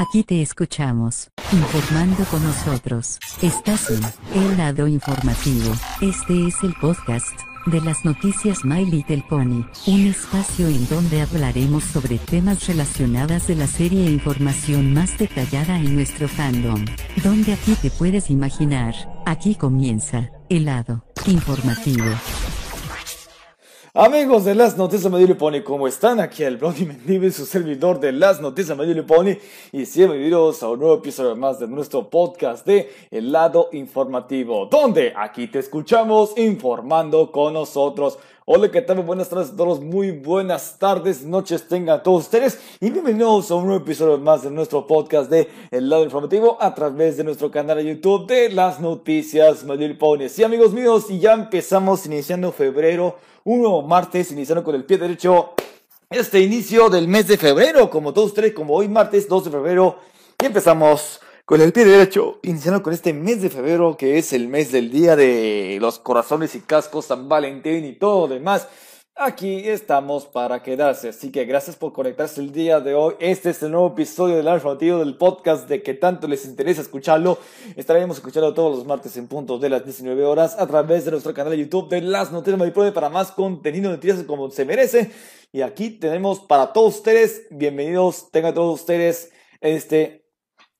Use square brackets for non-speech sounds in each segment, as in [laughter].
Aquí te escuchamos, informando con nosotros. Estás en El Lado Informativo. Este es el podcast de las noticias My Little Pony, un espacio en donde hablaremos sobre temas relacionados de la serie e información más detallada en nuestro fandom. Donde aquí te puedes imaginar, aquí comienza, el lado informativo. Amigos de las noticias Pony, ¿cómo están? Aquí el blog y su servidor de las noticias Medio Pony y bienvenidos a un nuevo episodio más de nuestro podcast de El lado informativo, donde aquí te escuchamos informando con nosotros. Hola, ¿qué tal? Buenas tardes a todos, muy buenas tardes, noches tengan todos ustedes y bienvenidos a un nuevo episodio más de nuestro podcast de El lado informativo a través de nuestro canal de YouTube de las noticias Medio Pony. Sí, amigos míos, y ya empezamos iniciando febrero un nuevo martes, iniciando con el pie derecho este inicio del mes de febrero, como todos ustedes, como hoy martes 2 de febrero, y empezamos con el pie derecho, iniciando con este mes de febrero, que es el mes del día de los corazones y cascos, San Valentín y todo demás. Aquí estamos para quedarse, así que gracias por conectarse el día de hoy. Este es el nuevo episodio del informativo del podcast de que tanto les interesa escucharlo. Estaremos escuchando todos los martes en punto de las 19 horas a través de nuestro canal de YouTube de Las Noticias Maripro para más contenido de noticias como se merece. Y aquí tenemos para todos ustedes, bienvenidos, tengan todos ustedes este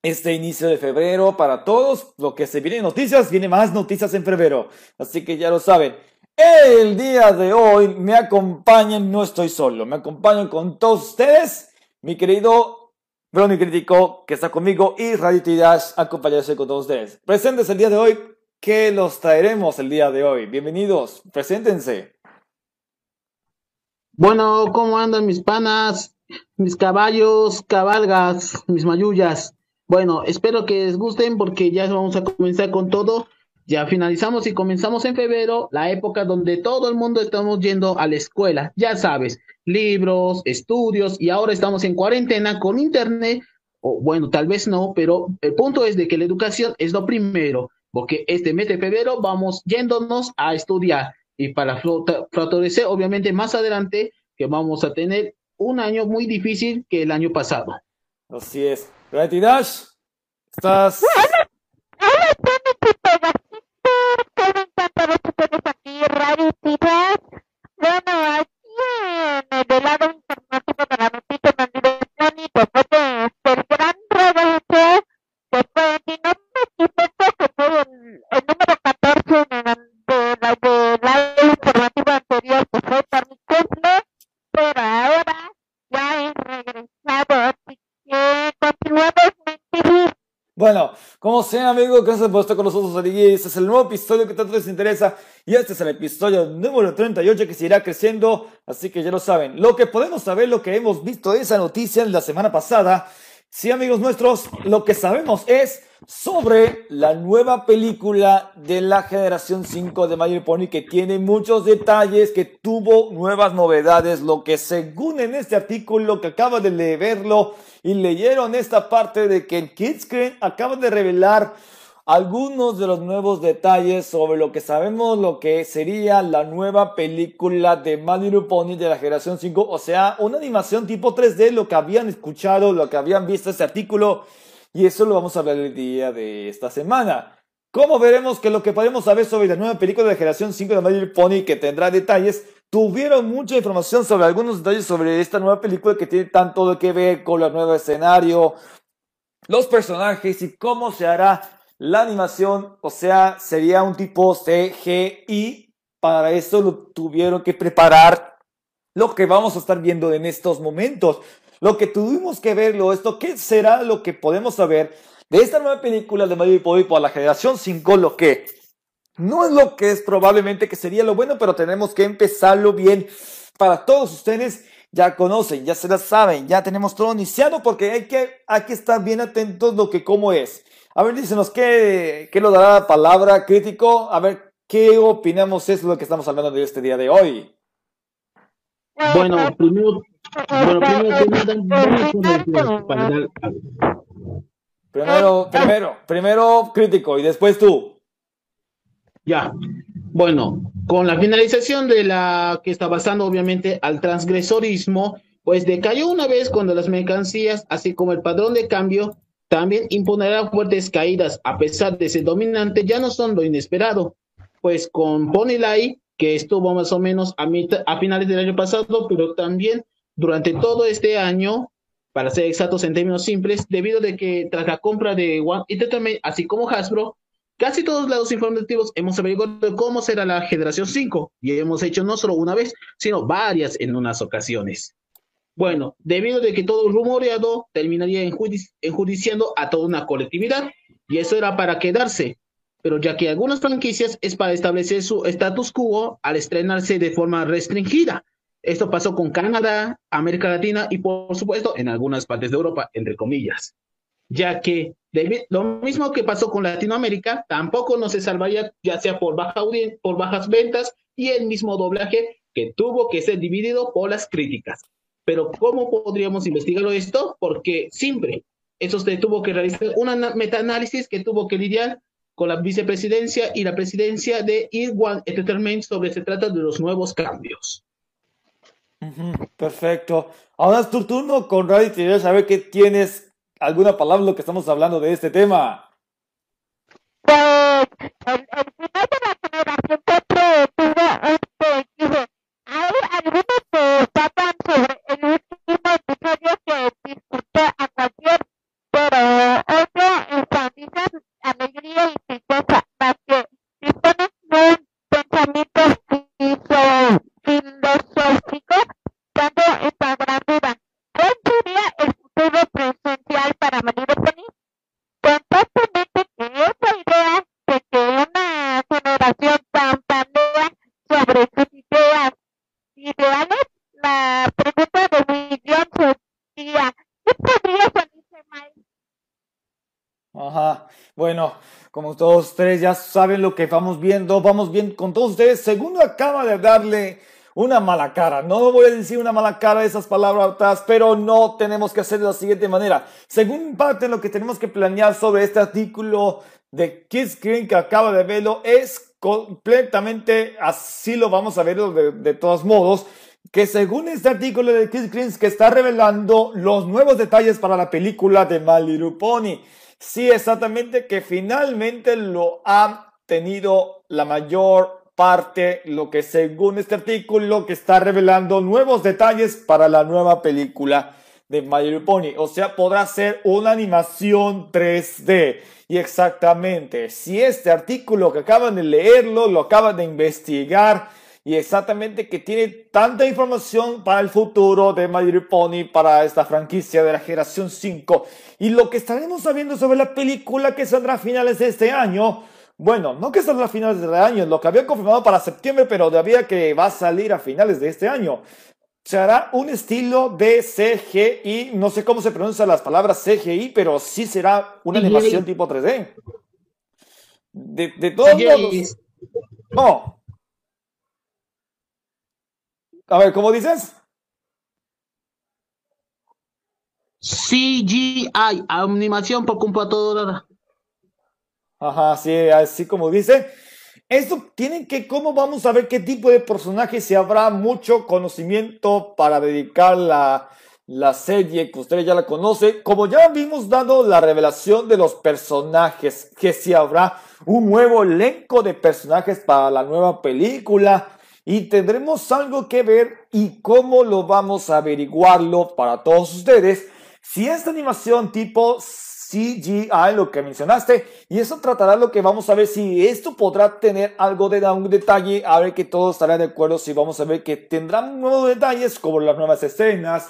este inicio de febrero para todos. Lo que se viene noticias, viene más noticias en febrero. Así que ya lo saben. El día de hoy me acompañan, no estoy solo, me acompañan con todos ustedes, mi querido Brony Crítico, que está conmigo, y Radio Dash, acompañarse con todos ustedes. Presentes el día de hoy, que los traeremos el día de hoy. Bienvenidos, preséntense. Bueno, ¿cómo andan mis panas, mis caballos, cabalgas, mis mayullas? Bueno, espero que les gusten porque ya vamos a comenzar con todo. Ya finalizamos y comenzamos en febrero, la época donde todo el mundo estamos yendo a la escuela. Ya sabes, libros, estudios, y ahora estamos en cuarentena con internet. O bueno, tal vez no, pero el punto es de que la educación es lo primero, porque este mes de febrero vamos yéndonos a estudiar. Y para favorecer, obviamente, más adelante, que vamos a tener un año muy difícil que el año pasado. Así es. Dash, estás Como sea, amigo, gracias por estar con nosotros aquí. Este es el nuevo episodio que tanto les interesa. Y este es el episodio número 38 que seguirá creciendo. Así que ya lo saben. Lo que podemos saber, lo que hemos visto de esa noticia en la semana pasada. Sí, amigos nuestros, lo que sabemos es sobre la nueva película de la generación 5 de My Pony que tiene muchos detalles, que tuvo nuevas novedades, lo que según en este artículo que acaba de leerlo y leyeron esta parte de que en Kidscreen acaban de revelar algunos de los nuevos detalles sobre lo que sabemos lo que sería la nueva película de My Little Pony de la generación 5, o sea, una animación tipo 3D, lo que habían escuchado, lo que habían visto este artículo y eso lo vamos a hablar el día de esta semana. Como veremos que lo que podemos saber sobre la nueva película de generación 5 de My Pony, que tendrá detalles, tuvieron mucha información sobre algunos detalles sobre esta nueva película que tiene tanto que ver con el nuevo escenario, los personajes y cómo se hará la animación. O sea, sería un tipo CGI. Para eso lo tuvieron que preparar lo que vamos a estar viendo en estos momentos. Lo que tuvimos que verlo, esto, ¿qué será lo que podemos saber de esta nueva película de Mario y por la generación 5? Lo que no es lo que es probablemente que sería lo bueno, pero tenemos que empezarlo bien para todos ustedes. Ya conocen, ya se la saben, ya tenemos todo iniciado porque hay que, hay que estar bien atentos lo que cómo es. A ver, dícenos, ¿qué, qué lo dará la palabra crítico? A ver, ¿qué opinamos es lo que estamos hablando de este día de hoy? Bueno, primero, bueno, [laughs] primero, primero, primero, primero crítico y después tú. Ya, bueno, con la finalización de la que está basando obviamente al transgresorismo pues decayó una vez cuando las mercancías, así como el padrón de cambio, también imponerá fuertes caídas, a pesar de ser dominante, ya no son lo inesperado, pues con Ponylai, que estuvo más o menos a, a finales del año pasado, pero también durante todo este año, para ser exactos en términos simples, debido de que tras la compra de One Entertainment, así como Hasbro, casi todos lados informativos hemos averiguado cómo será la generación 5 y hemos hecho no solo una vez, sino varias en unas ocasiones. Bueno, debido de que todo rumoreado terminaría enjudiciando a toda una colectividad y eso era para quedarse, pero ya que algunas franquicias es para establecer su status quo al estrenarse de forma restringida, esto pasó con Canadá, América Latina y por supuesto en algunas partes de Europa, entre comillas. Ya que lo mismo que pasó con Latinoamérica, tampoco no se salvaría ya sea por, baja por bajas ventas y el mismo doblaje que tuvo que ser dividido por las críticas. Pero ¿cómo podríamos investigarlo esto? Porque siempre eso se tuvo que realizar una metaanálisis que tuvo que lidiar con la vicepresidencia y la presidencia de Irwan Entertainment sobre se trata de los nuevos cambios. Perfecto. Ahora es tu turno, Conrad, y quería saber que tienes alguna palabra lo que estamos hablando de este tema. Pues, Ajá, bueno, como todos ustedes ya saben lo que vamos viendo, vamos bien con todos ustedes. Segundo acaba de darle una mala cara. No voy a decir una mala cara de esas palabras, pero no tenemos que hacer de la siguiente manera. Según parte lo que tenemos que planear sobre este artículo de Kids Green que acaba de verlo, es completamente así lo vamos a ver de, todos modos. Que según este artículo de Kids Green que está revelando los nuevos detalles para la película de My Little. Sí, exactamente, que finalmente lo ha tenido la mayor parte lo que según este artículo que está revelando nuevos detalles para la nueva película de My Little Pony. O sea, podrá ser una animación 3D. Y exactamente, si este artículo que acaban de leerlo, lo acaban de investigar, y exactamente que tiene tanta información para el futuro de My Little Pony, para esta franquicia de la generación 5, y lo que estaremos sabiendo sobre la película que saldrá a finales de este año, bueno, no que salga a finales del año, lo que había confirmado para septiembre, pero todavía que va a salir a finales de este año. Se hará un estilo de CGI, no sé cómo se pronuncian las palabras CGI, pero sí será una animación tipo 3D. De, de todos modos. No. A ver, ¿cómo dices? CGI, animación por computadora. Ajá, sí, así como dice. Esto tiene que, ¿cómo vamos a ver qué tipo de personaje si habrá mucho conocimiento para dedicar la, la serie que usted ya la conoce? Como ya vimos dado la revelación de los personajes, que si habrá un nuevo elenco de personajes para la nueva película y tendremos algo que ver y cómo lo vamos a averiguarlo para todos ustedes. Si esta animación tipo CGI, lo que mencionaste, y eso tratará lo que vamos a ver si esto podrá tener algo de un detalle, a ver que todos estarán de acuerdo, si vamos a ver que tendrán nuevos detalles como las nuevas escenas,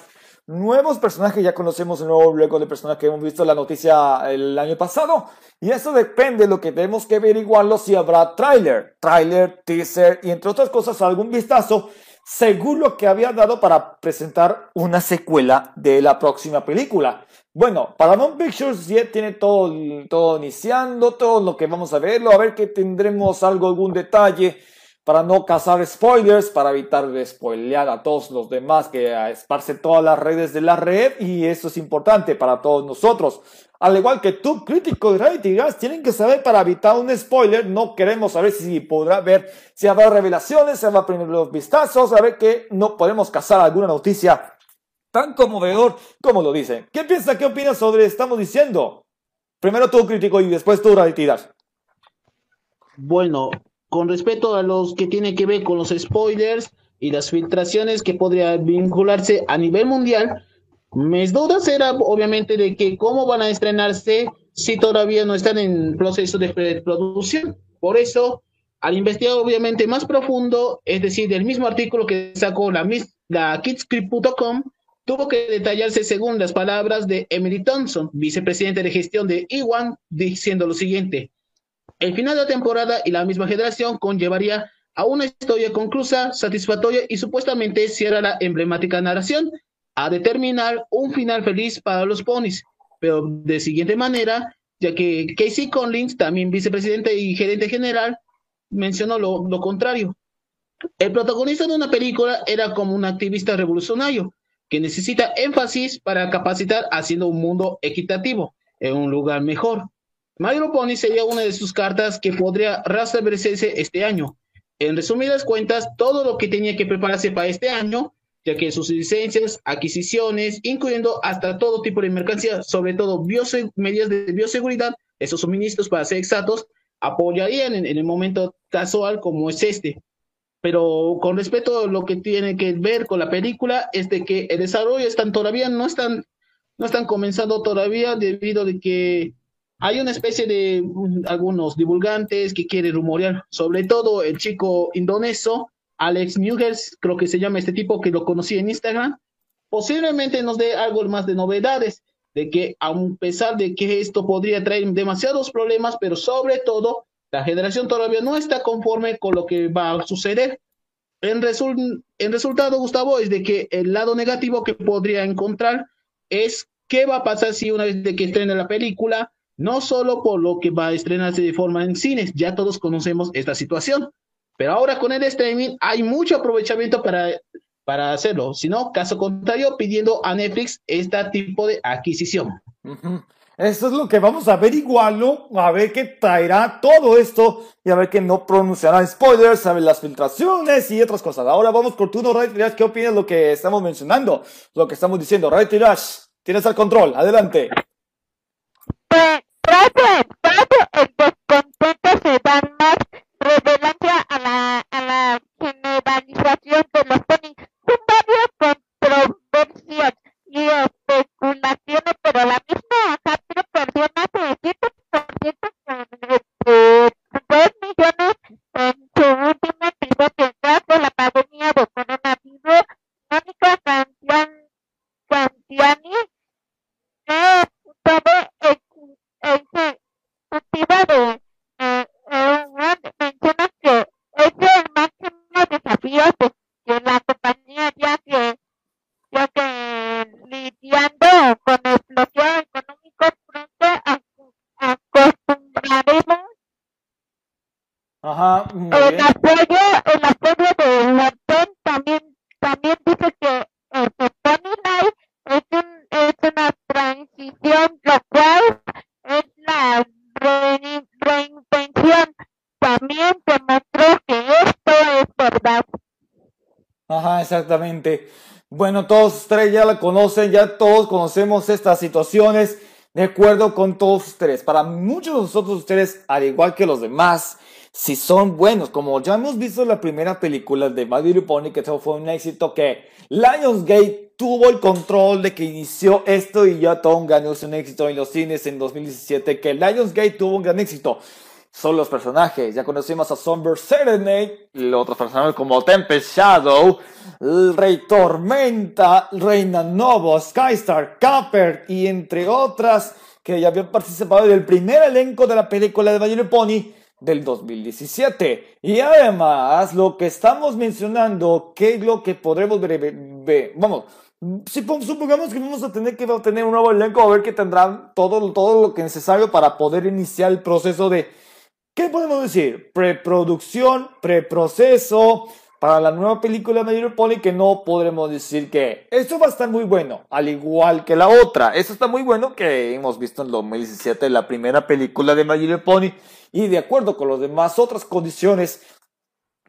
nuevos personajes, ya conocemos el nuevo luego de personajes que hemos visto en la noticia el año pasado, y eso depende de lo que tenemos que averiguarlo si habrá trailer, trailer, teaser y entre otras cosas algún vistazo según lo que había dado para presentar una secuela de la próxima película. Bueno, Paramount Pictures ya tiene todo, todo iniciando, todo lo que vamos a verlo, a ver que tendremos algo, algún detalle para no cazar spoilers, para evitar spoilear a todos los demás que esparce todas las redes de la red y eso es importante para todos nosotros. Al igual que tú, crítico de Reality tienen que saber para evitar un spoiler, no queremos saber si podrá ver, si habrá revelaciones, si habrá primeros vistazos, a ver que no podemos cazar alguna noticia tan conmovedor como lo dicen. ¿Qué piensa, qué opina sobre estamos diciendo? Primero tú, crítico, y después tú, retiras. Bueno, con respecto a los que tienen que ver con los spoilers y las filtraciones que podría vincularse a nivel mundial, mis dudas era obviamente de que cómo van a estrenarse si todavía no están en proceso de producción. Por eso, al investigar obviamente más profundo, es decir, del mismo artículo que sacó la, la kidscript.com, tuvo que detallarse según las palabras de Emily Thompson, vicepresidente de gestión de Iwan, diciendo lo siguiente. El final de la temporada y la misma generación conllevaría a una historia conclusa, satisfactoria y supuestamente cierra la emblemática narración a determinar un final feliz para los ponis, pero de siguiente manera, ya que Casey Collins, también vicepresidente y gerente general, mencionó lo contrario. El protagonista de una película era como un activista revolucionario que necesita énfasis para capacitar haciendo un mundo equitativo en un lugar mejor. Mario Pony sería una de sus cartas que podría restablecerse este año. En resumidas cuentas, todo lo que tenía que prepararse para este año, ya que sus licencias, adquisiciones, incluyendo hasta todo tipo de mercancía, sobre todo medidas de bioseguridad, esos suministros para ser exactos, apoyarían en, el momento casual como es este. Pero con respecto a lo que tiene que ver con la película, es de que el desarrollo están todavía, no están, no están comenzando todavía debido de que hay una especie de mm, algunos divulgantes que quieren rumorear, sobre todo el chico indonesio, Alex Newgers, creo que se llama este tipo que lo conocí en Instagram, posiblemente nos dé algo más de novedades, de que a pesar de que esto podría traer demasiados problemas, pero sobre todo la generación todavía no está conforme con lo que va a suceder. En, en resultado, Gustavo, es de que el lado negativo que podría encontrar es qué va a pasar si una vez de que estrene la película, no solo por lo que va a estrenarse de forma en cines, ya todos conocemos esta situación, pero ahora con el streaming hay mucho aprovechamiento para para hacerlo, sino caso contrario, pidiendo a Netflix este tipo de adquisición. Eso es lo que vamos a averiguarlo, a ver qué traerá todo esto y a ver que no pronunciará spoilers, a ver las filtraciones y otras cosas. Ahora vamos con tu Ray Tirash, ¿qué opinas de lo que estamos mencionando? Lo que estamos diciendo. Ray Tirash, tienes el control, adelante. Gracias, Bueno, todos ustedes ya la conocen, ya todos conocemos estas situaciones, de acuerdo con todos ustedes. Para muchos de nosotros ustedes, al igual que los demás, si son buenos, como ya hemos visto en la primera película de My Pony, que fue un éxito que Lionsgate tuvo el control de que inició esto y ya todo un gran un éxito en los cines en 2017, que Lionsgate tuvo un gran éxito son los personajes. Ya conocimos a Somber Serenade, y otros personajes como Tempest Shadow, Rey Tormenta, Reina Novo, Skystar, Capper y entre otras que ya habían participado del primer elenco de la película de My Pony del 2017. Y además, lo que estamos mencionando, que es lo que podremos ver, vamos, si supongamos que vamos a tener que tener un nuevo elenco, a ver que tendrán todo, todo lo que es necesario para poder iniciar el proceso de ¿Qué podemos decir? Preproducción, preproceso para la nueva película de My Pony que no podremos decir que esto va a estar muy bueno, al igual que la otra. Eso está muy bueno que hemos visto en 2017 la primera película de My Pony y de acuerdo con las demás otras condiciones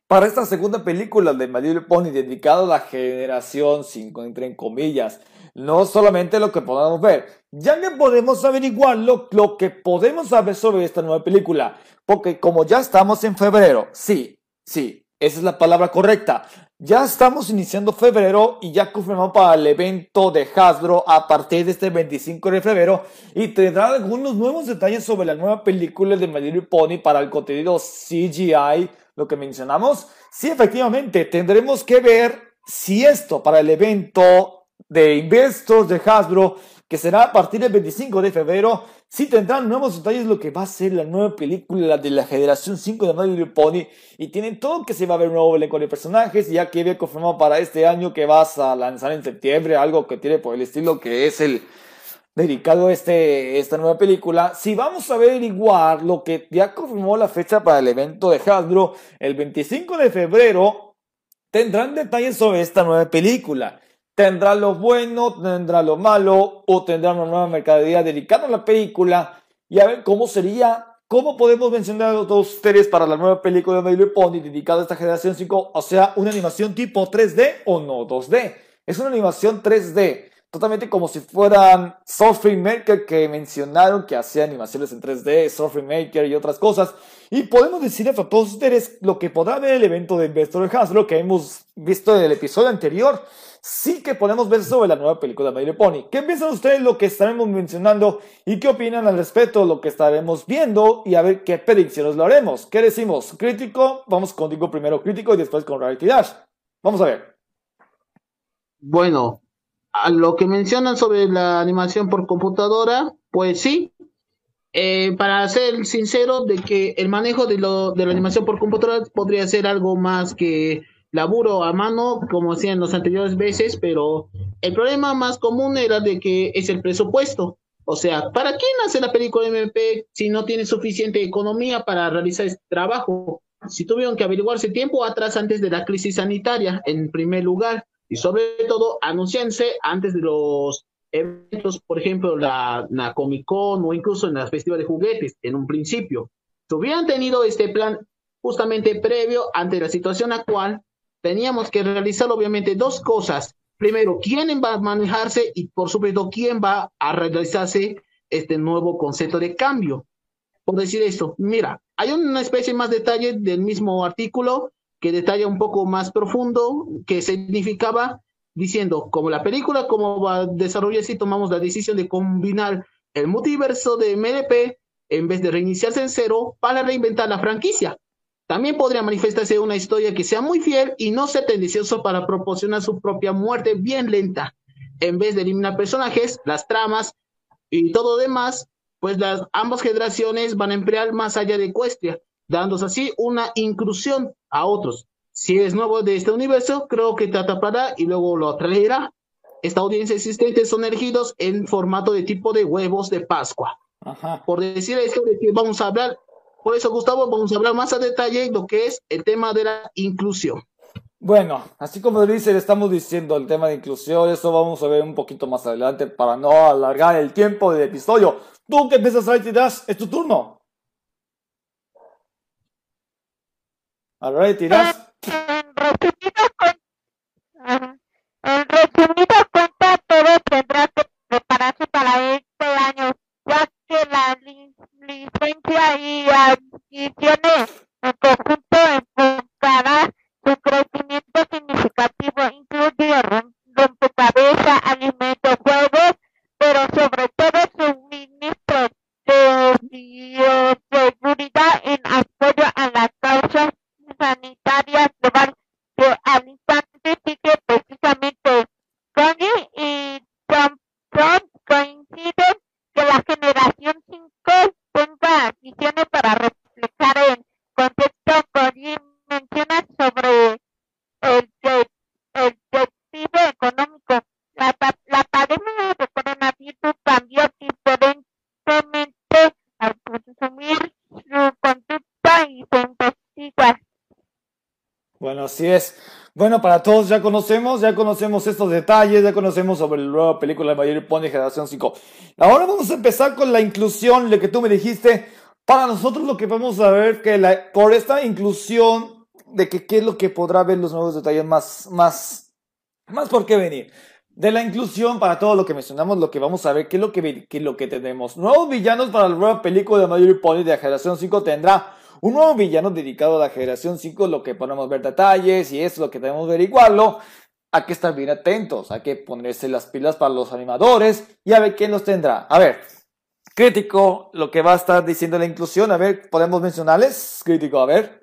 para esta segunda película de My Pony dedicada a la generación 5 entre comillas no solamente lo que podamos ver, ya que podemos averiguar lo, lo que podemos saber sobre esta nueva película, porque como ya estamos en febrero, sí, sí, esa es la palabra correcta. Ya estamos iniciando febrero y ya confirmamos para el evento de Hasbro a partir de este 25 de febrero y tendrá algunos nuevos detalles sobre la nueva película de My Little Pony para el contenido CGI, lo que mencionamos. Sí, efectivamente, tendremos que ver si esto para el evento de Investors de Hasbro, que será a partir del 25 de febrero, sí tendrán nuevos detalles lo que va a ser la nueva película de la generación 5 de My Little Pony y tienen todo que se va a ver nuevo elenco de personajes ya que había confirmado para este año que vas a lanzar en septiembre algo que tiene por el estilo que es el dedicado a este, esta nueva película. Si vamos a averiguar lo que ya confirmó la fecha para el evento de Hasbro, el 25 de febrero, tendrán detalles sobre esta nueva película. Tendrá lo bueno, tendrá lo malo, o tendrá una nueva mercadería dedicada a la película. Y a ver cómo sería, cómo podemos mencionar a todos ustedes para la nueva película de Little Pony dedicada a esta generación 5. O sea, una animación tipo 3D o no 2D. Es una animación 3D totalmente como si fueran Surfing Maker que mencionaron que hacía animaciones en 3D, Surfing Maker y otras cosas. Y podemos decir a todos ustedes lo que podrá ver el evento de Investor Hasbro que hemos visto en el episodio anterior. Sí que podemos ver sobre la nueva película de My Pony. ¿Qué piensan ustedes lo que estaremos mencionando y qué opinan al respecto de lo que estaremos viendo y a ver qué predicciones lo haremos? ¿Qué decimos? ¿Crítico? Vamos contigo primero crítico y después con Reality Dash. Vamos a ver. Bueno, a lo que mencionan sobre la animación por computadora, pues sí. Eh, para ser sincero, de que el manejo de, lo, de la animación por computadora podría ser algo más que laburo a mano, como hacían las anteriores veces, pero el problema más común era de que es el presupuesto. O sea, ¿para quién hace la película MP si no tiene suficiente economía para realizar este trabajo? Si tuvieron que averiguarse tiempo atrás antes de la crisis sanitaria, en primer lugar y sobre todo anunciarse antes de los eventos, por ejemplo, la, la Comic Con o incluso en las festivales de juguetes, en un principio. Si hubieran tenido este plan justamente previo ante la situación actual, teníamos que realizar obviamente dos cosas. Primero, quién va a manejarse y por supuesto quién va a realizarse este nuevo concepto de cambio. Por decir esto, mira, hay una especie más detalle del mismo artículo que detalla un poco más profundo que significaba diciendo, como la película, como va a desarrollar si tomamos la decisión de combinar el multiverso de MDP en vez de reiniciarse en cero para reinventar la franquicia. También podría manifestarse una historia que sea muy fiel y no sea tendencioso para proporcionar su propia muerte bien lenta. En vez de eliminar personajes, las tramas y todo demás, pues las ambas generaciones van a emplear más allá de Equestria, dándose así una inclusión a otros. Si es nuevo de este universo, creo que te atrapará y luego lo atraerá. Esta audiencia existente son elegidos en formato de tipo de huevos de Pascua. Por decir esto, de que vamos a hablar, por eso Gustavo, vamos a hablar más a detalle lo que es el tema de la inclusión. Bueno, así como dice, estamos diciendo el tema de inclusión, eso vamos a ver un poquito más adelante para no alargar el tiempo del episodio. ¿Tú qué piensas, das Es tu turno. Alright, tiras. Resumidas así es. Bueno, para todos ya conocemos, ya conocemos estos detalles, ya conocemos sobre la nueva película de Mayor Pony Generación 5. Ahora vamos a empezar con la inclusión, lo que tú me dijiste. Para nosotros lo que vamos a ver que la, por esta inclusión de que qué es lo que podrá ver los nuevos detalles más, más, más por qué venir. de la inclusión para todo lo que mencionamos, lo que vamos a ver, qué es lo que, qué es lo que tenemos. Nuevos villanos para la nueva película de My Pony de generación 5 tendrá un nuevo villano dedicado a la generación 5, lo que podemos ver detalles y es lo que tenemos que averiguarlo. Hay que estar bien atentos, hay que ponerse las pilas para los animadores y a ver quién los tendrá. A ver, crítico, lo que va a estar diciendo la inclusión, a ver, podemos mencionarles, crítico, a ver.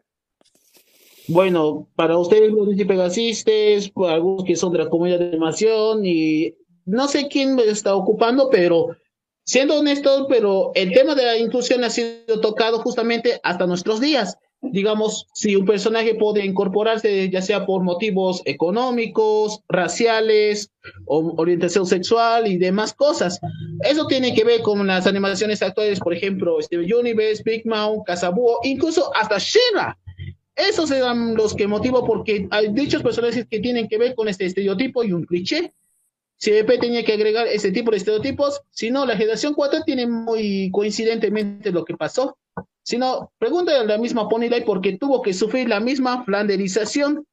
Bueno, para ustedes los pegasistes, algunos que son de la comunidad de animación y no sé quién me está ocupando, pero siendo honesto, pero el tema de la inclusión ha sido tocado justamente hasta nuestros días. Digamos, si un personaje puede incorporarse, ya sea por motivos económicos, raciales, orientación sexual y demás cosas. Eso tiene que ver con las animaciones actuales, por ejemplo, Steven Universe, Big Mouth, Casabúo, incluso hasta Shira esos eran los que motivo porque hay dichos personajes que tienen que ver con este estereotipo y un cliché. CDP tenía que agregar ese tipo de estereotipos, si no, la generación 4 tiene muy coincidentemente lo que pasó. Si no, pregúntale a la misma Ponyline porque tuvo que sufrir la misma flanderización.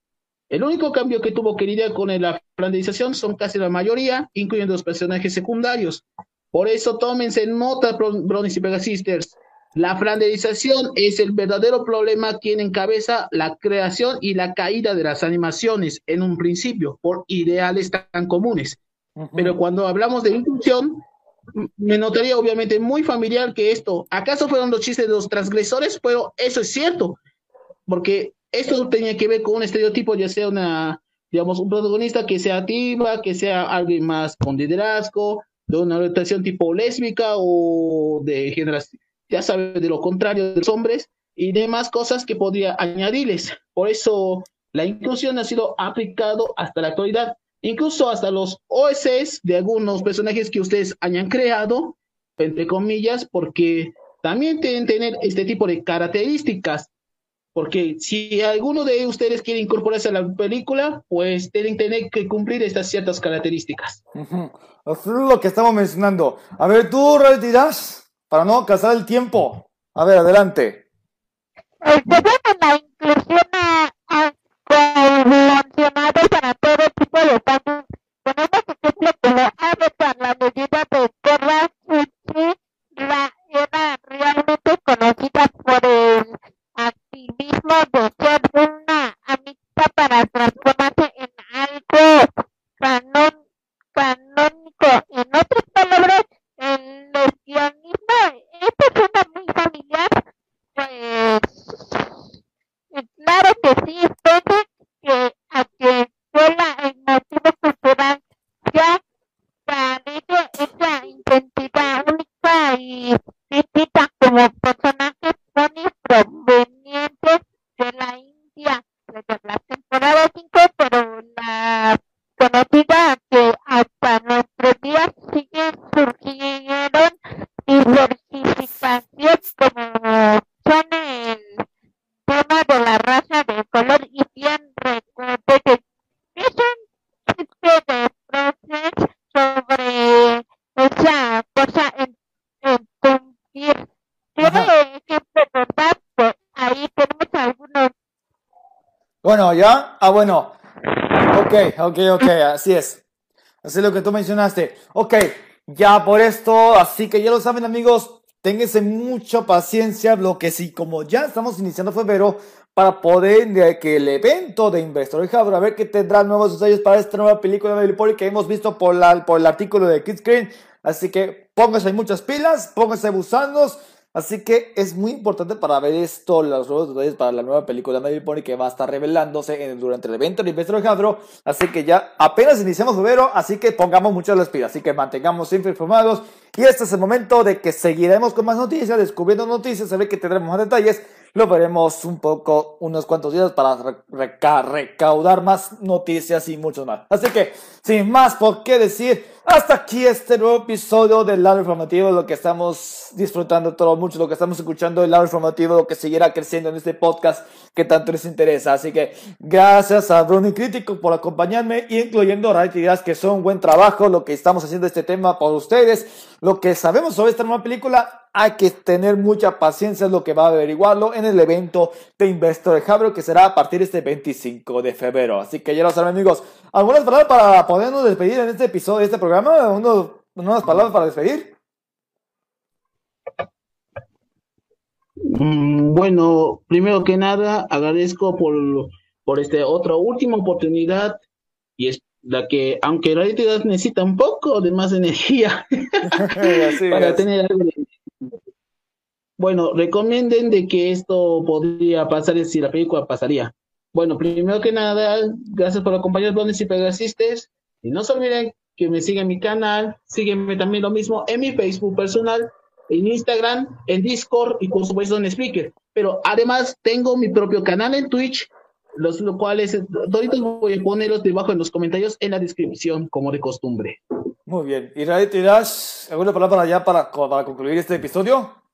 El único cambio que tuvo que lidiar con la flanderización son casi la mayoría, incluyendo los personajes secundarios. Por eso tómense nota, Brownies y Pegasisters. La flanderización es el verdadero problema que encabeza la creación y la caída de las animaciones en un principio por ideales tan comunes. Pero cuando hablamos de inclusión, me notaría obviamente muy familiar que esto, ¿acaso fueron los chistes de los transgresores? Pero eso es cierto, porque esto tenía que ver con un estereotipo, ya sea una, digamos, un protagonista que sea activa, que sea alguien más con liderazgo, de una orientación tipo lésbica o de generación ya sabe de lo contrario de los hombres y demás cosas que podría añadirles. Por eso la inclusión ha sido aplicado hasta la actualidad, incluso hasta los OSs de algunos personajes que ustedes hayan creado, entre comillas, porque también tienen que tener este tipo de características. Porque si alguno de ustedes quiere incorporarse a la película, pues tienen que tener que cumplir estas ciertas características. Es lo que estamos mencionando. A ver, tú, dirás para no casar el tiempo. A ver, adelante. El de la inclusión ¿ya? Ah, bueno. Ok, ok, ok, así es. Así es lo que tú mencionaste. Ok, ya por esto, así que ya lo saben amigos, ténganse mucha paciencia, lo que sí, como ya estamos iniciando febrero, para poder que el evento de Investor Hub, a ver qué tendrá nuevos detalles para esta nueva película de Billy que hemos visto por, la, por el artículo de Kids Screen. Así que pónganse muchas pilas, pónganse busanos Así que es muy importante para ver esto, los nuevos detalles para la nueva película de Pony que va a estar revelándose durante el evento de Investor Alejandro. Así que ya apenas iniciamos febrero, así que pongamos muchas las pilas, así que mantengamos siempre informados. Y este es el momento de que seguiremos con más noticias, descubriendo noticias, a ver que tendremos más detalles. Lo veremos un poco, unos cuantos días para recaudar más noticias y mucho más. Así que, sin más por qué decir, hasta aquí este nuevo episodio del lado informativo, lo que estamos disfrutando todo mucho lo que estamos escuchando, el lado informativo, lo que seguirá creciendo en este podcast que tanto les interesa. Así que gracias a Bruni Crítico por acompañarme, incluyendo a Ideas, que son un buen trabajo, lo que estamos haciendo este tema por ustedes, lo que sabemos sobre esta nueva película. Hay que tener mucha paciencia, es lo que va a averiguarlo en el evento de Investor Hub, que será a partir de este 25 de febrero. Así que ya lo saben, amigos. ¿Algunas palabras para podernos despedir en este episodio de este programa? ¿Unas palabras para despedir? Mm, bueno, primero que nada, agradezco por, por esta otra última oportunidad y es la que, aunque la realidad necesita un poco de más energía [laughs] [laughs] para tener algo Bueno, recomienden de que esto podría pasar si la película pasaría. Bueno, primero que nada, gracias por acompañarnos y Pegasistes. Y no se olviden que me sigan en mi canal, sígueme también lo mismo en mi Facebook personal en Instagram, en Discord y por supuesto en Speaker. Pero además tengo mi propio canal en Twitch, los cuales todos voy a ponerlos debajo en los comentarios en la descripción, como de costumbre. Muy bien. ¿Y Radio Tirash, alguna palabra ya para, para concluir este episodio?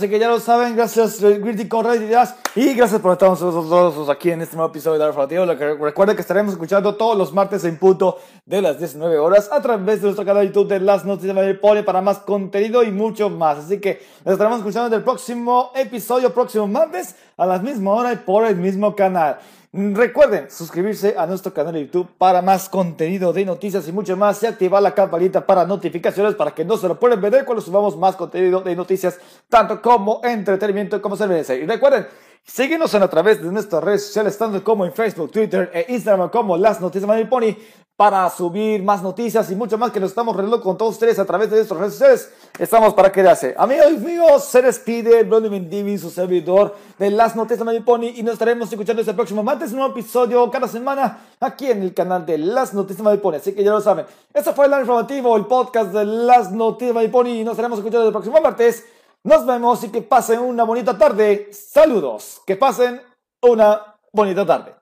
Así que ya lo saben, gracias Crítico Ideas y gracias por estar nosotros aquí en este nuevo episodio de Informativo. Recuerden que estaremos escuchando todos los martes en punto de las 19 horas a través de nuestro canal de YouTube de Las Noticias de Pone para más contenido y mucho más. Así que nos estaremos escuchando en el próximo episodio, próximo martes a la misma hora y por el mismo canal. Recuerden suscribirse a nuestro canal de YouTube para más contenido de noticias y mucho más y activar la campanita para notificaciones para que no se lo puedan perder cuando subamos más contenido de noticias, tanto como entretenimiento como servicio. Y recuerden, síguenos a través de nuestras redes sociales, tanto como en Facebook, Twitter e Instagram como Las Noticias de Pony para subir más noticias y mucho más que nos estamos reuniendo con todos ustedes a través de nuestras redes sociales. Estamos para quedarse. Amigos míos, se despide Brody Mendivi, su servidor de Las Noticias de Pony y nos estaremos escuchando este próximo martes, un nuevo episodio cada semana aquí en el canal de Las Noticias de Pony. Así que ya lo saben. Este fue el informativo, el podcast de Las Noticias de Pony y nos estaremos escuchando el próximo martes. Nos vemos y que pasen una bonita tarde. Saludos. Que pasen una bonita tarde.